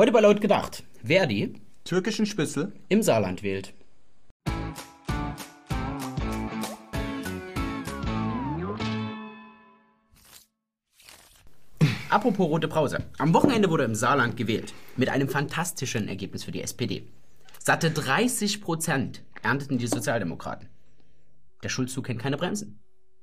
Heute bei Laut gedacht, wer die Türkischen Spitzel im Saarland wählt. Apropos rote Brause. Am Wochenende wurde im Saarland gewählt. Mit einem fantastischen Ergebnis für die SPD. Satte 30 Prozent ernteten die Sozialdemokraten. Der Schulzzug kennt keine Bremsen.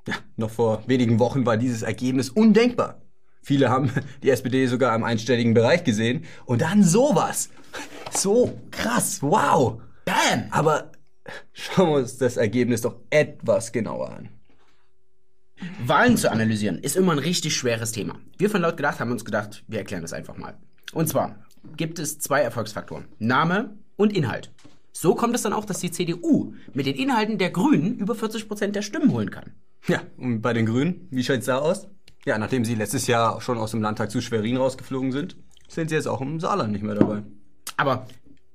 Ja, noch vor wenigen Wochen war dieses Ergebnis undenkbar. Viele haben die SPD sogar im einstelligen Bereich gesehen. Und dann sowas. So krass. Wow. Bam! Aber schauen wir uns das Ergebnis doch etwas genauer an. Wahlen zu analysieren ist immer ein richtig schweres Thema. Wir von Laut gedacht haben uns gedacht, wir erklären das einfach mal. Und zwar gibt es zwei Erfolgsfaktoren. Name und Inhalt. So kommt es dann auch, dass die CDU mit den Inhalten der Grünen über 40 Prozent der Stimmen holen kann. Ja, und bei den Grünen, wie schaut's da aus? Ja, nachdem sie letztes Jahr schon aus dem Landtag zu Schwerin rausgeflogen sind, sind sie jetzt auch im Saarland nicht mehr dabei. Aber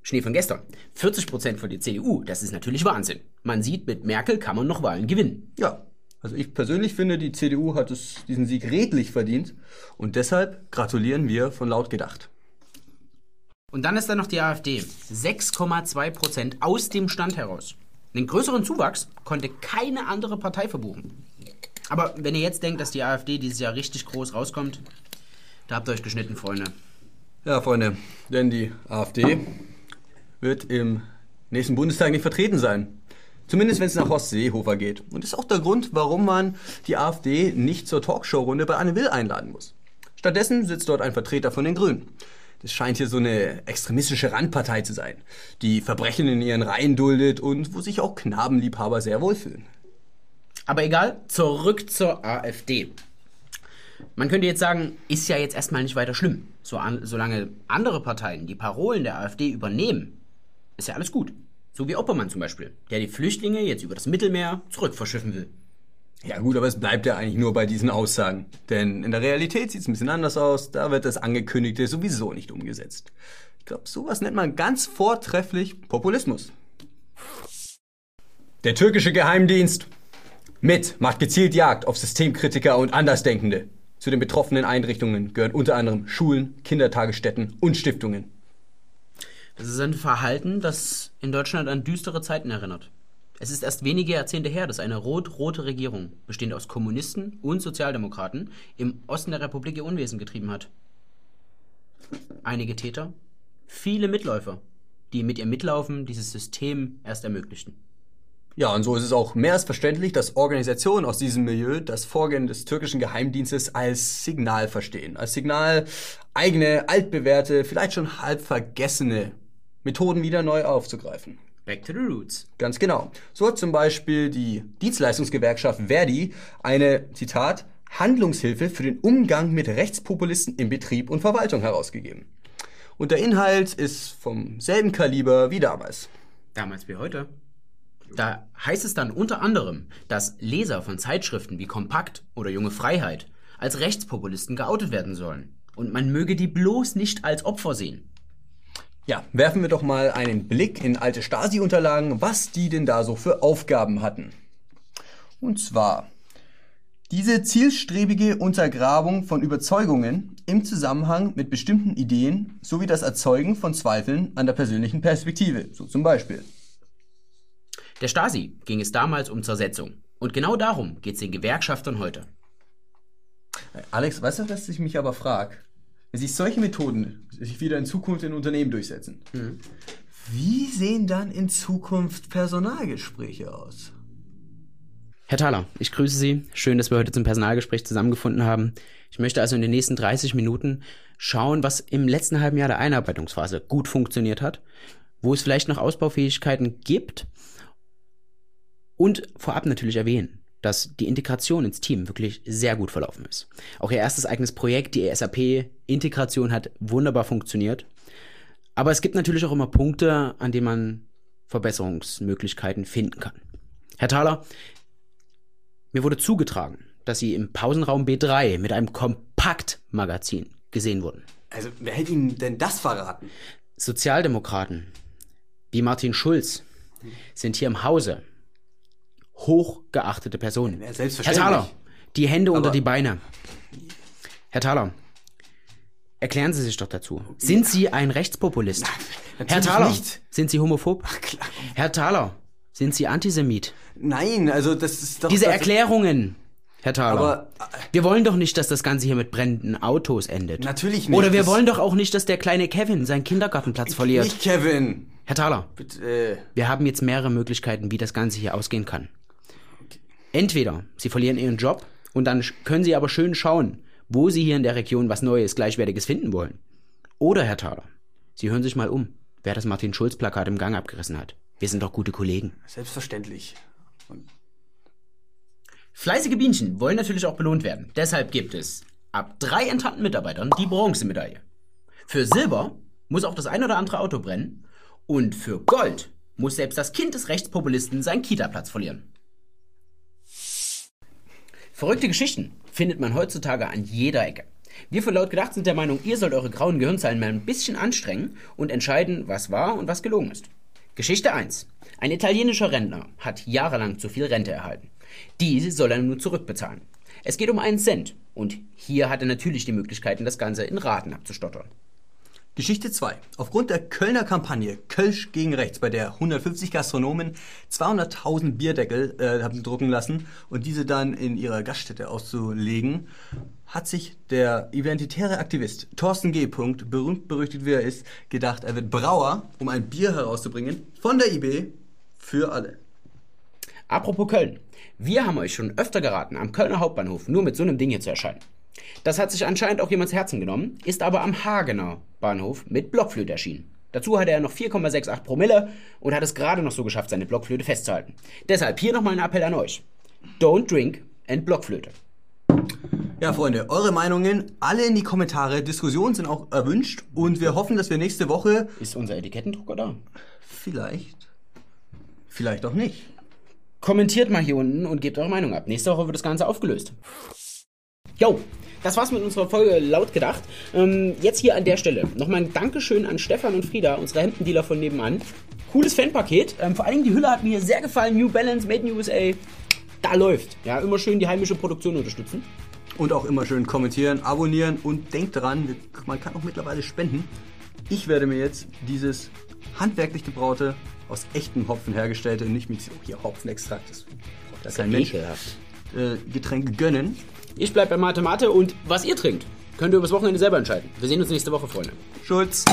Schnee von gestern. 40 Prozent für die CDU, das ist natürlich Wahnsinn. Man sieht, mit Merkel kann man noch Wahlen gewinnen. Ja, also ich persönlich finde, die CDU hat es, diesen Sieg redlich verdient und deshalb gratulieren wir von laut gedacht. Und dann ist da noch die AfD. 6,2 Prozent aus dem Stand heraus. Den größeren Zuwachs konnte keine andere Partei verbuchen. Aber wenn ihr jetzt denkt, dass die AfD dieses Jahr richtig groß rauskommt, da habt ihr euch geschnitten, Freunde. Ja, Freunde, denn die AfD wird im nächsten Bundestag nicht vertreten sein. Zumindest wenn es nach Horst Seehofer geht. Und das ist auch der Grund, warum man die AfD nicht zur Talkshow-Runde bei Anne Will einladen muss. Stattdessen sitzt dort ein Vertreter von den Grünen. Das scheint hier so eine extremistische Randpartei zu sein, die Verbrechen in ihren Reihen duldet und wo sich auch Knabenliebhaber sehr wohlfühlen. Aber egal, zurück zur AfD. Man könnte jetzt sagen, ist ja jetzt erstmal nicht weiter schlimm. So an, solange andere Parteien die Parolen der AfD übernehmen, ist ja alles gut. So wie Oppermann zum Beispiel, der die Flüchtlinge jetzt über das Mittelmeer zurückverschiffen will. Ja gut, aber es bleibt ja eigentlich nur bei diesen Aussagen. Denn in der Realität sieht es ein bisschen anders aus. Da wird das Angekündigte sowieso nicht umgesetzt. Ich glaube, sowas nennt man ganz vortrefflich Populismus. Der türkische Geheimdienst mit macht gezielt Jagd auf Systemkritiker und Andersdenkende. Zu den betroffenen Einrichtungen gehören unter anderem Schulen, Kindertagesstätten und Stiftungen. Das ist ein Verhalten, das in Deutschland an düstere Zeiten erinnert. Es ist erst wenige Jahrzehnte her, dass eine rot-rote Regierung, bestehend aus Kommunisten und Sozialdemokraten, im Osten der Republik ihr Unwesen getrieben hat. Einige Täter, viele Mitläufer, die mit ihr Mitlaufen dieses System erst ermöglichten. Ja, und so ist es auch mehr als verständlich, dass Organisationen aus diesem Milieu das Vorgehen des türkischen Geheimdienstes als Signal verstehen. Als Signal, eigene, altbewährte, vielleicht schon halb vergessene Methoden wieder neu aufzugreifen. Back to the roots. Ganz genau. So hat zum Beispiel die Dienstleistungsgewerkschaft Verdi eine, Zitat, Handlungshilfe für den Umgang mit Rechtspopulisten in Betrieb und Verwaltung herausgegeben. Und der Inhalt ist vom selben Kaliber wie damals. Damals wie heute. Da heißt es dann unter anderem, dass Leser von Zeitschriften wie Kompakt oder Junge Freiheit als Rechtspopulisten geoutet werden sollen. Und man möge die bloß nicht als Opfer sehen. Ja, werfen wir doch mal einen Blick in alte Stasi-Unterlagen, was die denn da so für Aufgaben hatten. Und zwar diese zielstrebige Untergrabung von Überzeugungen im Zusammenhang mit bestimmten Ideen sowie das Erzeugen von Zweifeln an der persönlichen Perspektive, so zum Beispiel. Der Stasi ging es damals um Zersetzung. Und genau darum geht es den Gewerkschaftern heute. Alex, weißt du, was ich mich aber frage? Wenn sich solche Methoden sich wieder in Zukunft in Unternehmen durchsetzen, mhm. wie sehen dann in Zukunft Personalgespräche aus? Herr Thaler, ich grüße Sie. Schön, dass wir heute zum Personalgespräch zusammengefunden haben. Ich möchte also in den nächsten 30 Minuten schauen, was im letzten halben Jahr der Einarbeitungsphase gut funktioniert hat, wo es vielleicht noch Ausbaufähigkeiten gibt und vorab natürlich erwähnen, dass die Integration ins Team wirklich sehr gut verlaufen ist. Auch ihr erstes eigenes Projekt, die SAP-Integration, hat wunderbar funktioniert. Aber es gibt natürlich auch immer Punkte, an denen man Verbesserungsmöglichkeiten finden kann. Herr Thaler, mir wurde zugetragen, dass Sie im Pausenraum B3 mit einem Kompaktmagazin gesehen wurden. Also, wer hätte Ihnen denn das verraten? Sozialdemokraten wie Martin Schulz sind hier im Hause hochgeachtete Personen. Ja, Herr Thaler, die Hände Aber unter die Beine. Herr Thaler, Erklären Sie sich doch dazu. Sind Sie ein Rechtspopulist? Herr natürlich Thaler, nicht. sind Sie homophob? klar. Herr Thaler, sind Sie Antisemit? Nein, also das ist doch... Diese Erklärungen, Herr Thaler. Aber- wir wollen doch nicht, dass das Ganze hier mit brennenden Autos endet. Natürlich nicht. Oder wir wollen doch auch nicht, dass der kleine Kevin seinen Kindergartenplatz verliert. Nicht Kevin. Herr Thaler, Bitte, äh, wir haben jetzt mehrere Möglichkeiten, wie das Ganze hier ausgehen kann. Entweder Sie verlieren Ihren Job und dann können Sie aber schön schauen, wo Sie hier in der Region was Neues, Gleichwertiges finden wollen. Oder, Herr Thaler, Sie hören sich mal um, wer das Martin-Schulz-Plakat im Gang abgerissen hat. Wir sind doch gute Kollegen. selbstverständlich. Fleißige Bienchen wollen natürlich auch belohnt werden. Deshalb gibt es ab drei enttarnten Mitarbeitern die Bronzemedaille. Für Silber muss auch das ein oder andere Auto brennen. Und für Gold muss selbst das Kind des Rechtspopulisten seinen Kita-Platz verlieren. Verrückte Geschichten findet man heutzutage an jeder Ecke. Wir von Laut gedacht sind der Meinung, ihr sollt eure grauen Gehirnzellen mal ein bisschen anstrengen und entscheiden, was wahr und was gelogen ist. Geschichte 1. Ein italienischer Rentner hat jahrelang zu viel Rente erhalten. Die soll er nun zurückbezahlen. Es geht um einen Cent und hier hat er natürlich die Möglichkeiten, das Ganze in Raten abzustottern. Geschichte 2. Aufgrund der Kölner Kampagne Kölsch gegen Rechts, bei der 150 Gastronomen 200.000 Bierdeckel äh, haben drucken lassen und diese dann in ihrer Gaststätte auszulegen, hat sich der identitäre Aktivist Thorsten G. Berühmt berüchtigt wie er ist, gedacht, er wird Brauer, um ein Bier herauszubringen von der IB für alle. Apropos Köln. Wir haben euch schon öfter geraten, am Kölner Hauptbahnhof nur mit so einem Ding hier zu erscheinen. Das hat sich anscheinend auch jemand zu Herzen genommen, ist aber am Hagener Bahnhof mit Blockflöte erschienen. Dazu hatte er noch 4,68 Promille und hat es gerade noch so geschafft, seine Blockflöte festzuhalten. Deshalb hier nochmal ein Appell an euch. Don't drink and Blockflöte. Ja, Freunde, eure Meinungen alle in die Kommentare. Diskussionen sind auch erwünscht und wir hoffen, dass wir nächste Woche Ist unser Etikettendrucker da? vielleicht, vielleicht auch nicht. Kommentiert mal hier unten und gebt eure Meinung ab. Nächste Woche wird das Ganze aufgelöst. Jo, das war's mit unserer Folge laut gedacht. Ähm, jetzt hier an der Stelle nochmal ein Dankeschön an Stefan und Frieda, unsere Hemdendealer von nebenan. Cooles Fanpaket. Ähm, vor allen Dingen die Hülle hat mir sehr gefallen. New Balance, Made in USA. Da läuft. Ja, immer schön die heimische Produktion unterstützen. Und auch immer schön kommentieren, abonnieren und denkt dran, man kann auch mittlerweile spenden. Ich werde mir jetzt dieses handwerklich gebraute, aus echtem Hopfen hergestellte, nicht mit oh, hier Hopfenextrakt, das braucht ja kein Mensch, äh, Getränk gönnen. Ich bleib bei Mate Mate und was ihr trinkt, könnt ihr übers Wochenende selber entscheiden. Wir sehen uns nächste Woche, Freunde. Schulz.